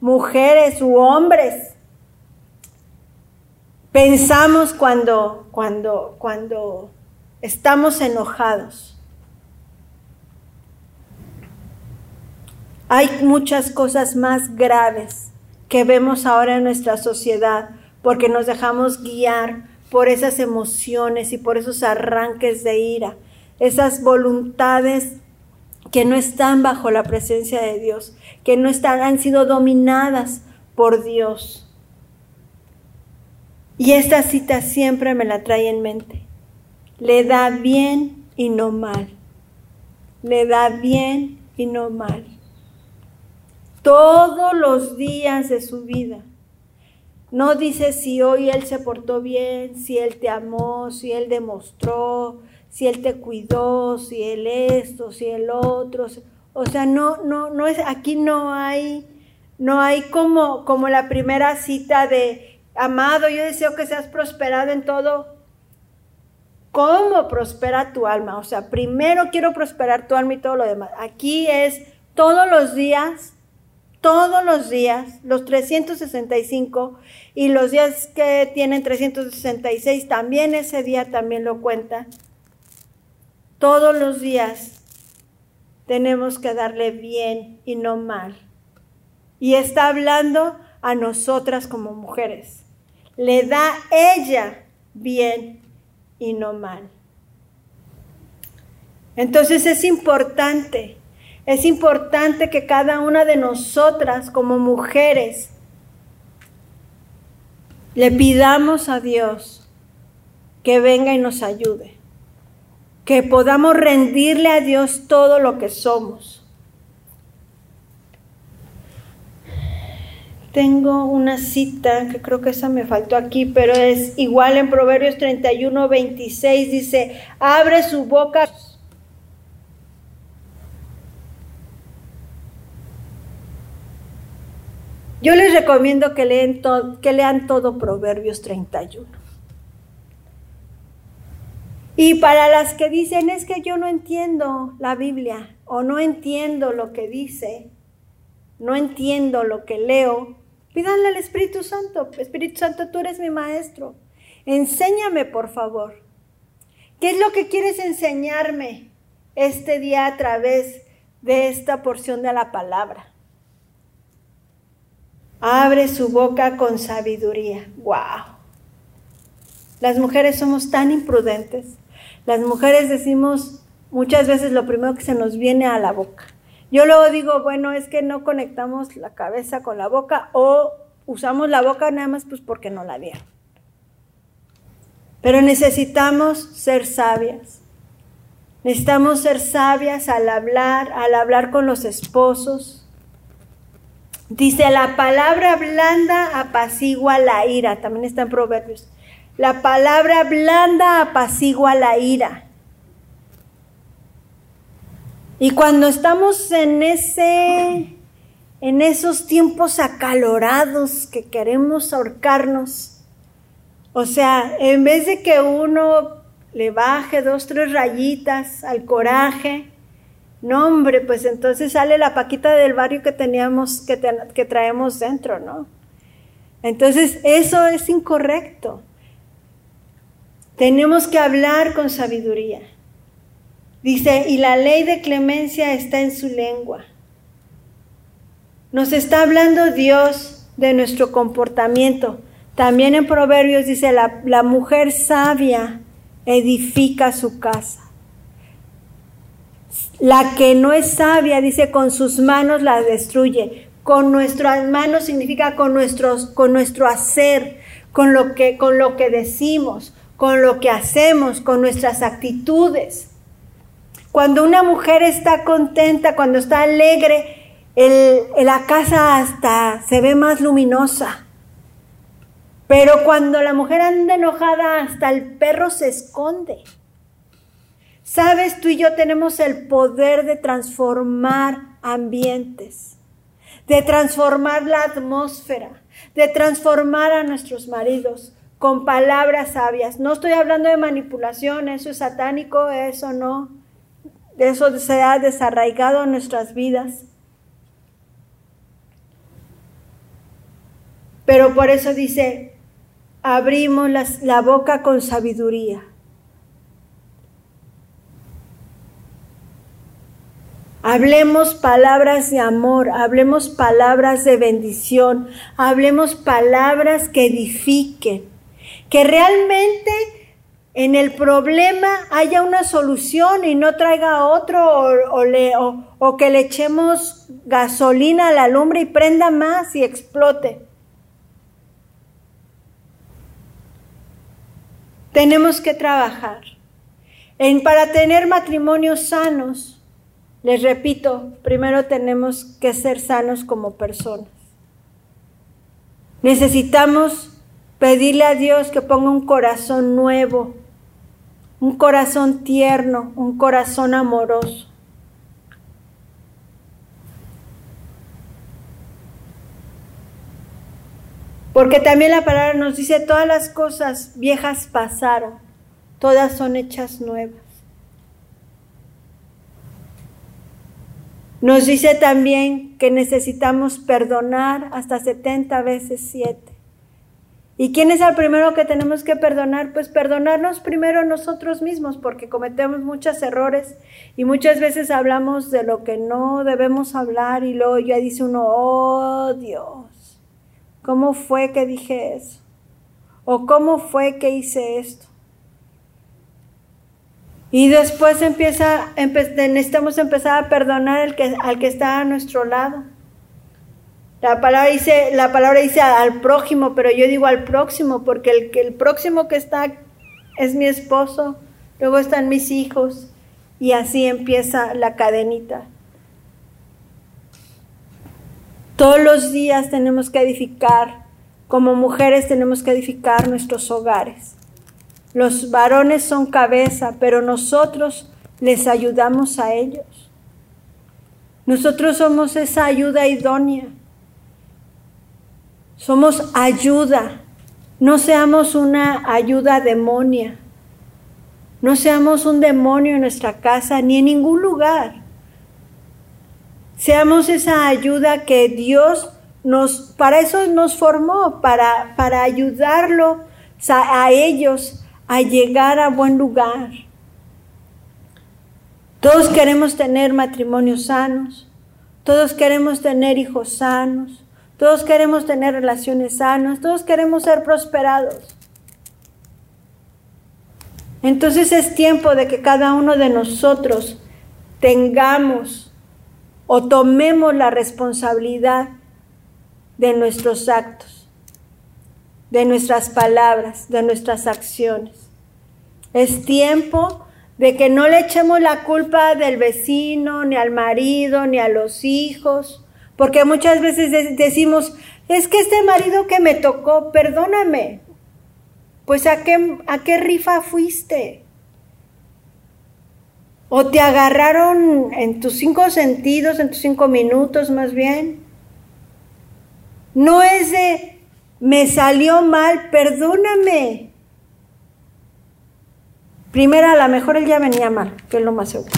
mujeres u hombres pensamos cuando, cuando, cuando estamos enojados. Hay muchas cosas más graves que vemos ahora en nuestra sociedad porque nos dejamos guiar por esas emociones y por esos arranques de ira, esas voluntades que no están bajo la presencia de Dios, que no están, han sido dominadas por Dios. Y esta cita siempre me la trae en mente. Le da bien y no mal. Le da bien y no mal. Todos los días de su vida. No dice si hoy él se portó bien, si él te amó, si él demostró, si él te cuidó, si él esto, si el otro. O sea, no, no, no es, aquí no hay, no hay como, como la primera cita de Amado, yo deseo que seas prosperado en todo. ¿Cómo prospera tu alma? O sea, primero quiero prosperar tu alma y todo lo demás. Aquí es todos los días, todos los días, los 365 y los días que tienen 366, también ese día también lo cuenta. Todos los días tenemos que darle bien y no mal. Y está hablando a nosotras como mujeres le da ella bien y no mal. Entonces es importante, es importante que cada una de nosotras como mujeres le pidamos a Dios que venga y nos ayude, que podamos rendirle a Dios todo lo que somos tengo una cita, que creo que esa me faltó aquí, pero es igual en Proverbios 31, 26, dice, abre su boca. Yo les recomiendo que, leen que lean todo Proverbios 31. Y para las que dicen, es que yo no entiendo la Biblia o no entiendo lo que dice, no entiendo lo que leo, Pídanle al Espíritu Santo. Espíritu Santo, tú eres mi maestro. Enséñame, por favor. ¿Qué es lo que quieres enseñarme este día a través de esta porción de la palabra? Abre su boca con sabiduría. ¡Wow! Las mujeres somos tan imprudentes. Las mujeres decimos muchas veces lo primero que se nos viene a la boca. Yo luego digo, bueno, es que no conectamos la cabeza con la boca o usamos la boca nada más pues porque no la dieron. Pero necesitamos ser sabias. Necesitamos ser sabias al hablar, al hablar con los esposos. Dice, la palabra blanda apacigua la ira. También está en Proverbios. La palabra blanda apacigua la ira. Y cuando estamos en ese en esos tiempos acalorados que queremos ahorcarnos, o sea, en vez de que uno le baje dos, tres rayitas al coraje, no hombre, pues entonces sale la paquita del barrio que teníamos, que, que traemos dentro, ¿no? Entonces, eso es incorrecto. Tenemos que hablar con sabiduría. Dice, y la ley de clemencia está en su lengua. Nos está hablando Dios de nuestro comportamiento. También en Proverbios dice, la, la mujer sabia edifica su casa. La que no es sabia, dice, con sus manos la destruye. Con nuestras manos significa con, nuestros, con nuestro hacer, con lo, que, con lo que decimos, con lo que hacemos, con nuestras actitudes. Cuando una mujer está contenta, cuando está alegre, la casa hasta se ve más luminosa. Pero cuando la mujer anda enojada, hasta el perro se esconde. Sabes, tú y yo tenemos el poder de transformar ambientes, de transformar la atmósfera, de transformar a nuestros maridos con palabras sabias. No estoy hablando de manipulación, eso es satánico, eso no eso se ha desarraigado en nuestras vidas. Pero por eso dice, abrimos la boca con sabiduría. Hablemos palabras de amor, hablemos palabras de bendición, hablemos palabras que edifiquen, que realmente en el problema haya una solución y no traiga otro o, que le echemos gasolina a la lumbre y prenda más y explote. Tenemos que trabajar. En, para tener matrimonios sanos, les repito, primero tenemos que ser sanos como personas. Necesitamos pedirle a Dios que ponga un corazón nuevo un corazón tierno, un corazón amoroso. Porque también la palabra nos dice, todas las cosas viejas pasaron, todas son hechas nuevas. Nos dice también que necesitamos perdonar hasta 70 veces 7. ¿Y quién es el primero que tenemos que perdonar? Pues perdonarnos primero nosotros mismos, porque cometemos muchos errores y muchas veces hablamos de lo que no debemos hablar y luego ya dice uno, oh Dios, ¿cómo fue que dije eso? ¿O cómo fue que hice esto? Y después empieza, necesitamos empezar a perdonar al que está a nuestro lado. La palabra dice, la palabra dice al prójimo, pero yo digo al próximo, porque el, el próximo que está es mi esposo, luego están mis hijos, y así empieza la cadenita. Todos los días tenemos que edificar, como mujeres tenemos que edificar nuestros hogares. Los varones son cabeza, pero nosotros les ayudamos a ellos. Nosotros somos esa ayuda idónea. Somos ayuda. No seamos una ayuda demonia. No seamos un demonio en nuestra casa ni en ningún lugar. Seamos esa ayuda que Dios nos, para eso nos formó, para, para ayudarlo a ellos a llegar a buen lugar. Todos queremos tener matrimonios sanos, todos queremos tener hijos sanos, todos queremos tener relaciones sanas, todos queremos ser prosperados. Entonces es tiempo de que cada uno de nosotros tengamos o tomemos la responsabilidad de nuestros actos, de nuestras palabras, de nuestras acciones. Es tiempo de que no le echemos la culpa del vecino, ni al marido, ni a los hijos, porque muchas veces decimos, es que este marido que me tocó, perdóname, pues ¿a qué, a qué rifa fuiste? ¿O te agarraron en tus cinco sentidos, en tus cinco minutos más bien? No es de, me salió mal, perdóname. Primero, a lo mejor él ya venía mal, que es lo más seguro.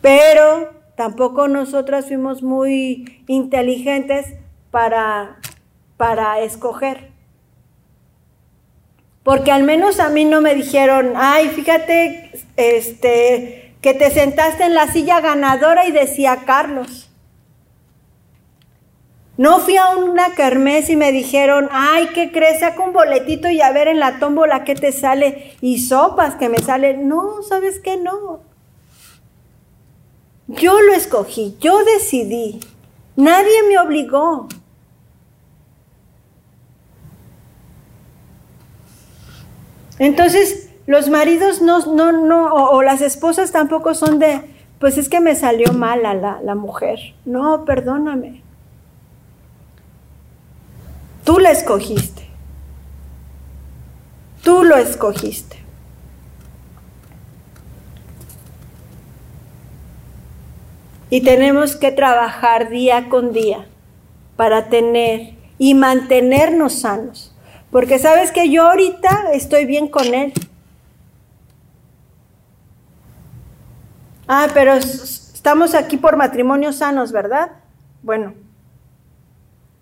Pero tampoco nosotras fuimos muy inteligentes para, para escoger. Porque al menos a mí no me dijeron, ay, fíjate, este, que te sentaste en la silla ganadora y decía Carlos. No fui a una kermés y me dijeron, ay, ¿qué crees? Saca un boletito y a ver en la tómbola qué te sale. Y sopas que me salen. No, ¿sabes qué? No. Yo lo escogí, yo decidí. Nadie me obligó. Entonces, los maridos no, no, no, o, las esposas tampoco son de, pues es que me salió mala la, la mujer. No, perdóname. Tú la escogiste. Tú lo escogiste. Y tenemos que trabajar día con día para tener y mantenernos sanos. Porque sabes que yo ahorita estoy bien con él. Ah, pero estamos aquí por matrimonios sanos, ¿verdad? Bueno,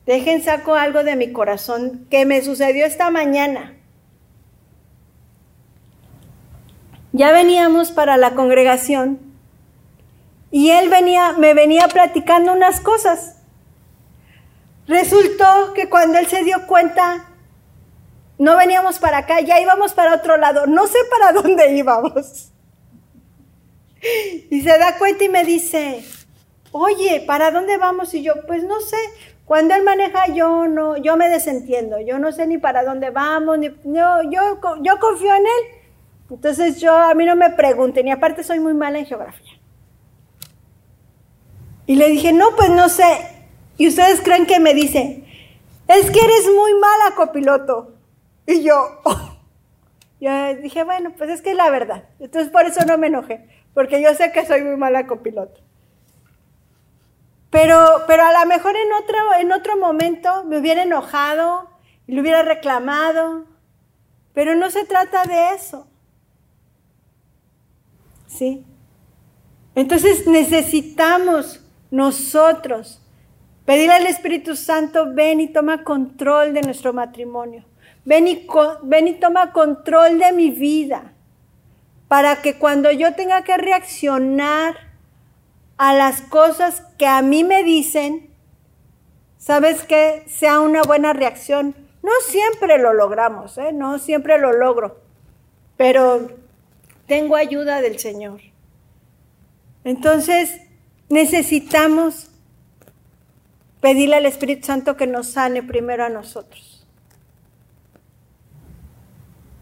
dejen saco algo de mi corazón que me sucedió esta mañana. Ya veníamos para la congregación y él venía, me venía platicando unas cosas. Resultó que cuando él se dio cuenta, no veníamos para acá, ya íbamos para otro lado. No sé para dónde íbamos. Y se da cuenta y me dice, oye, ¿para dónde vamos? Y yo, pues no sé. Cuando él maneja, yo no, yo me desentiendo. Yo no sé ni para dónde vamos, ni, yo, yo, yo confío en él. Entonces yo, a mí no me pregunten, y aparte soy muy mala en geografía. Y le dije, no, pues no sé. Y ustedes creen que me dice, es que eres muy mala copiloto. Y yo, yo dije, bueno, pues es que es la verdad. Entonces por eso no me enojé, porque yo sé que soy muy mala copiloto. Pero, pero a lo mejor en otro, en otro momento me hubiera enojado y le hubiera reclamado. Pero no se trata de eso. ¿Sí? Entonces necesitamos nosotros pedirle al Espíritu Santo, ven y toma control de nuestro matrimonio. Ven y, toma control de mi vida para que cuando yo tenga que reaccionar a las cosas que a mí me dicen, ¿sabes qué? Sea una buena reacción. No siempre lo logramos, ¿eh? no siempre lo logro, pero tengo ayuda del Señor. Entonces, necesitamos pedirle al Espíritu Santo que nos sane primero a nosotros.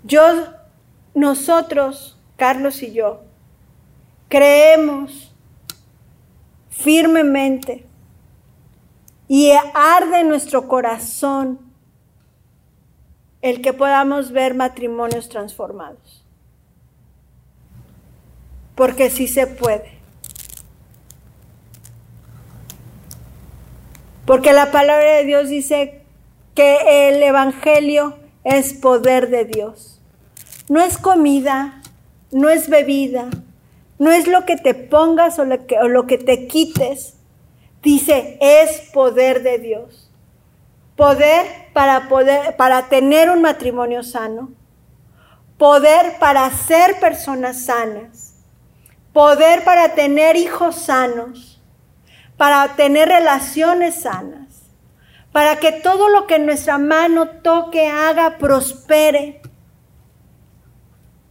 Yo, nosotros, Carlos y yo, creemos firmemente y arde nuestro corazón el que podamos ver matrimonios transformados. Porque sí se puede. Porque la palabra de Dios dice que el Evangelio es poder de Dios. No es comida, no es bebida, no es lo que te pongas o lo que, te quites. Dice, es poder de Dios. Poder para poder para tener un matrimonio sano. Poder para ser personas sanas. Poder para tener hijos sanos. Para tener relaciones sanas. Para que todo lo que nuestra mano toque, haga, prospere.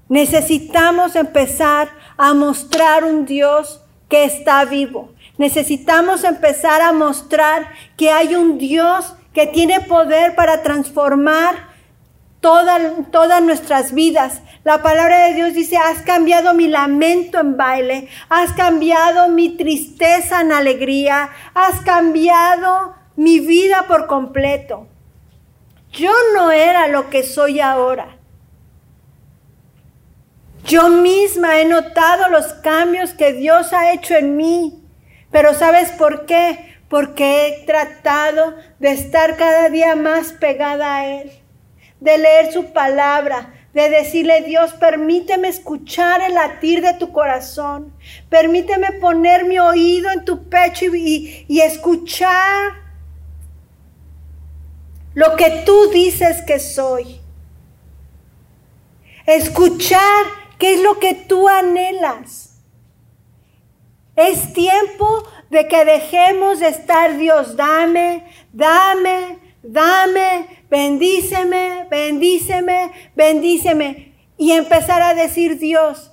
Necesitamos empezar a mostrar un Dios que está vivo. Necesitamos empezar a mostrar que hay un Dios que tiene poder para transformar todas nuestras vidas. La palabra de Dios dice, has cambiado mi lamento en baile, has cambiado mi tristeza en alegría, has cambiado mi vida por completo. Yo no era lo que soy ahora. Yo misma he notado los cambios que Dios ha hecho en mí. Pero ¿sabes por qué? Porque he tratado de estar cada día más pegada a Él, de leer su palabra, de decirle, Dios, permíteme escuchar el latir de tu corazón, permíteme poner mi oído en tu pecho y, y escuchar lo que tú dices que soy. Escuchar qué es lo que tú anhelas. Es tiempo de que dejemos de estar, Dios, dame, dame, dame, bendíceme, bendíceme, bendíceme. Y empezar a decir, Dios,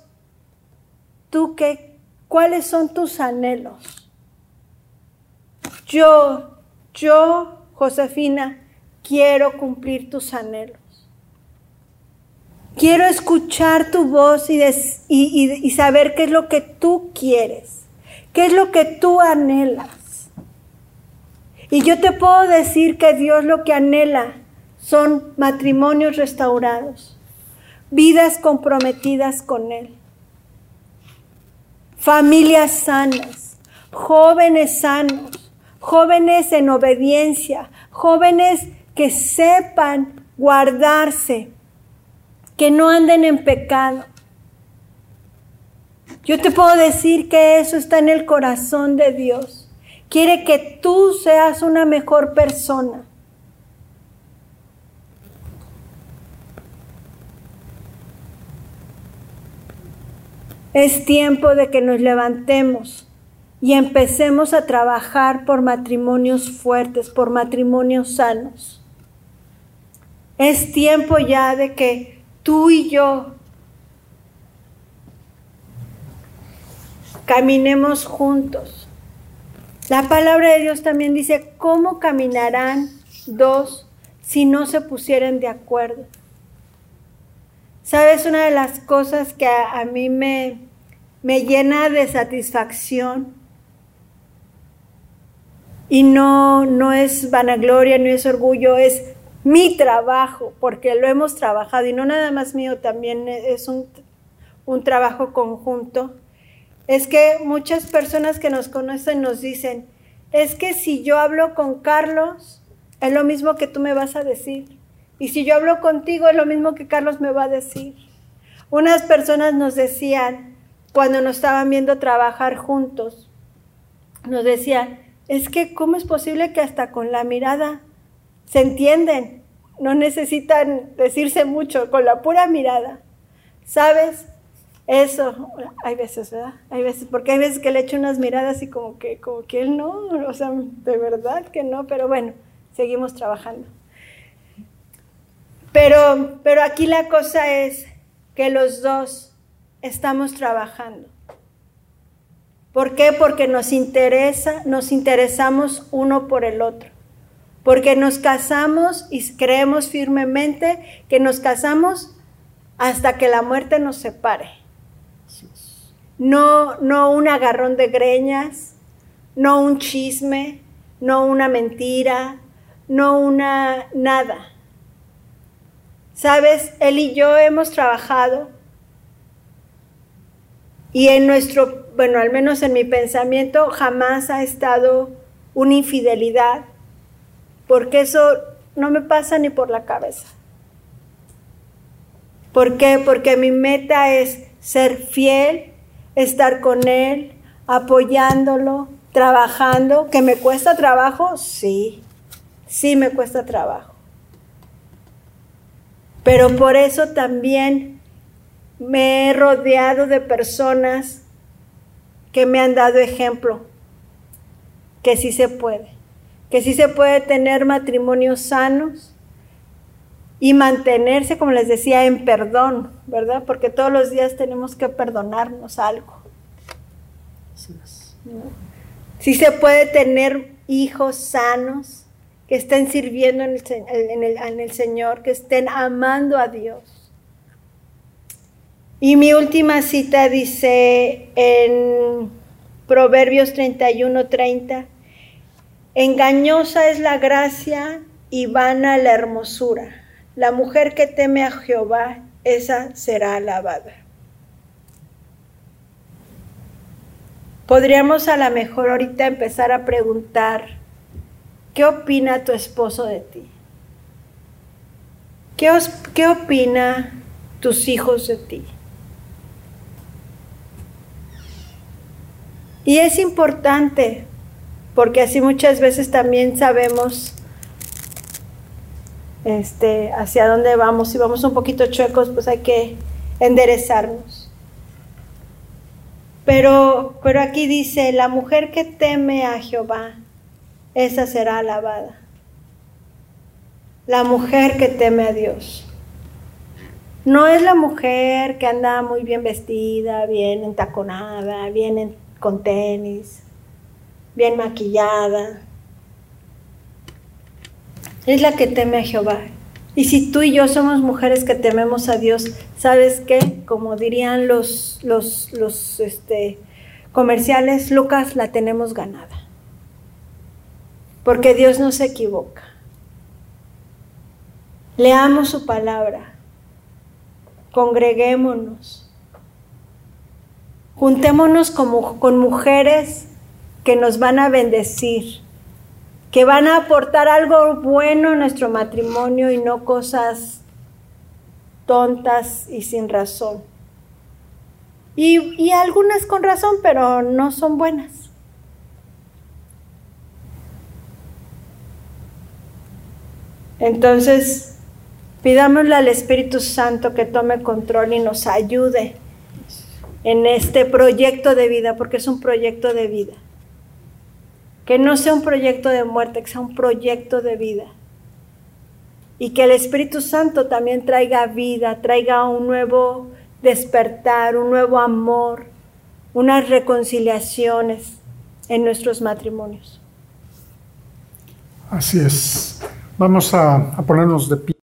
tú qué, cuáles son tus anhelos. Yo, yo, Josefina, quiero cumplir tus anhelos. Quiero escuchar tu voz y, y saber qué es lo que tú quieres. ¿Qué es lo que tú anhelas? Y yo te puedo decir que Dios lo que anhela son matrimonios restaurados, vidas comprometidas con Él, familias sanas, jóvenes sanos, jóvenes en obediencia, jóvenes que sepan guardarse, que no anden en pecado, yo te puedo decir que eso está en el corazón de Dios. Quiere que tú seas una mejor persona. Es tiempo de que nos levantemos y empecemos a trabajar por matrimonios fuertes, por matrimonios sanos. Es tiempo ya de que tú y yo caminemos juntos. La palabra de Dios también dice, ¿cómo caminarán dos si no se pusieran de acuerdo? ¿Sabes? Una de las cosas que a, mí me, me llena de satisfacción y no, no es vanagloria, no es orgullo, es mi trabajo, porque lo hemos trabajado y no nada más mío, también es un, un trabajo conjunto es que muchas personas que nos conocen nos dicen, es que si yo hablo con Carlos, es lo mismo que tú me vas a decir. Y si yo hablo contigo, es lo mismo que Carlos me va a decir. Unas personas nos decían, cuando nos estaban viendo trabajar juntos, nos decían, es que ¿cómo es posible que hasta con la mirada se entienden? No necesitan decirse mucho, con la pura mirada. ¿Sabes? Eso, hay veces, ¿verdad? Hay veces, porque hay veces que le echo unas miradas y como que, como que él no, o sea, de verdad que no, pero bueno, seguimos trabajando. Pero, pero aquí la cosa es que los dos estamos trabajando. ¿Por qué? Porque nos interesa, nos interesamos uno por el otro. Porque nos casamos y creemos firmemente que nos casamos hasta que la muerte nos separe no, no un agarrón de greñas, no un chisme, no una mentira, no una nada. Sabes, él y yo hemos trabajado y en nuestro, bueno, al menos en mi pensamiento, jamás ha estado una infidelidad, porque eso no me pasa ni por la cabeza. ¿Por qué? Porque mi meta es ser fiel, estar con Él, apoyándolo, trabajando. ¿Que me cuesta trabajo? Sí, sí me cuesta trabajo. Pero por eso también me he rodeado de personas que me han dado ejemplo, que sí se puede, que sí se puede tener matrimonios sanos y mantenerse, como les decía, en perdón, ¿verdad? Porque todos los días tenemos que perdonarnos algo. Sí se puede tener hijos sanos que estén sirviendo en el, en el Señor, que estén amando a Dios. Y mi última cita dice en Proverbios 31, 30, engañosa es la gracia y vana la hermosura. La mujer que teme a Jehová, esa será alabada. Podríamos a lo mejor ahorita empezar a preguntar, ¿qué opina tu esposo de ti? ¿Qué, os, qué opina tus hijos de ti? Y es importante, porque así muchas veces también sabemos este, hacia dónde vamos. Si vamos un poquito chuecos, pues hay que enderezarnos. Pero, pero aquí dice, la mujer que teme a Jehová, esa será alabada. La mujer que teme a Dios. No es la mujer que anda muy bien vestida, bien entaconada, bien con tenis, bien maquillada. Es la que teme a Jehová. Y si tú y yo somos mujeres que tememos a Dios, ¿sabes qué? Como dirían los, los, los este, comerciales, Lucas, la tenemos ganada. Porque Dios no se equivoca. Leamos su palabra. Congreguémonos. Juntémonos como, con mujeres que nos van a bendecir, que van a aportar algo bueno a nuestro matrimonio y no cosas tontas y sin razón. Y, y algunas con razón, pero no son buenas. Entonces, pidámosle al Espíritu Santo que tome control y nos ayude en este proyecto de vida, porque es un proyecto de vida. Que no sea un proyecto de muerte, que sea un proyecto de vida. Y que el Espíritu Santo también traiga vida, traiga un nuevo despertar, un nuevo amor, unas reconciliaciones en nuestros matrimonios. Así es. Vamos a, ponernos de pie.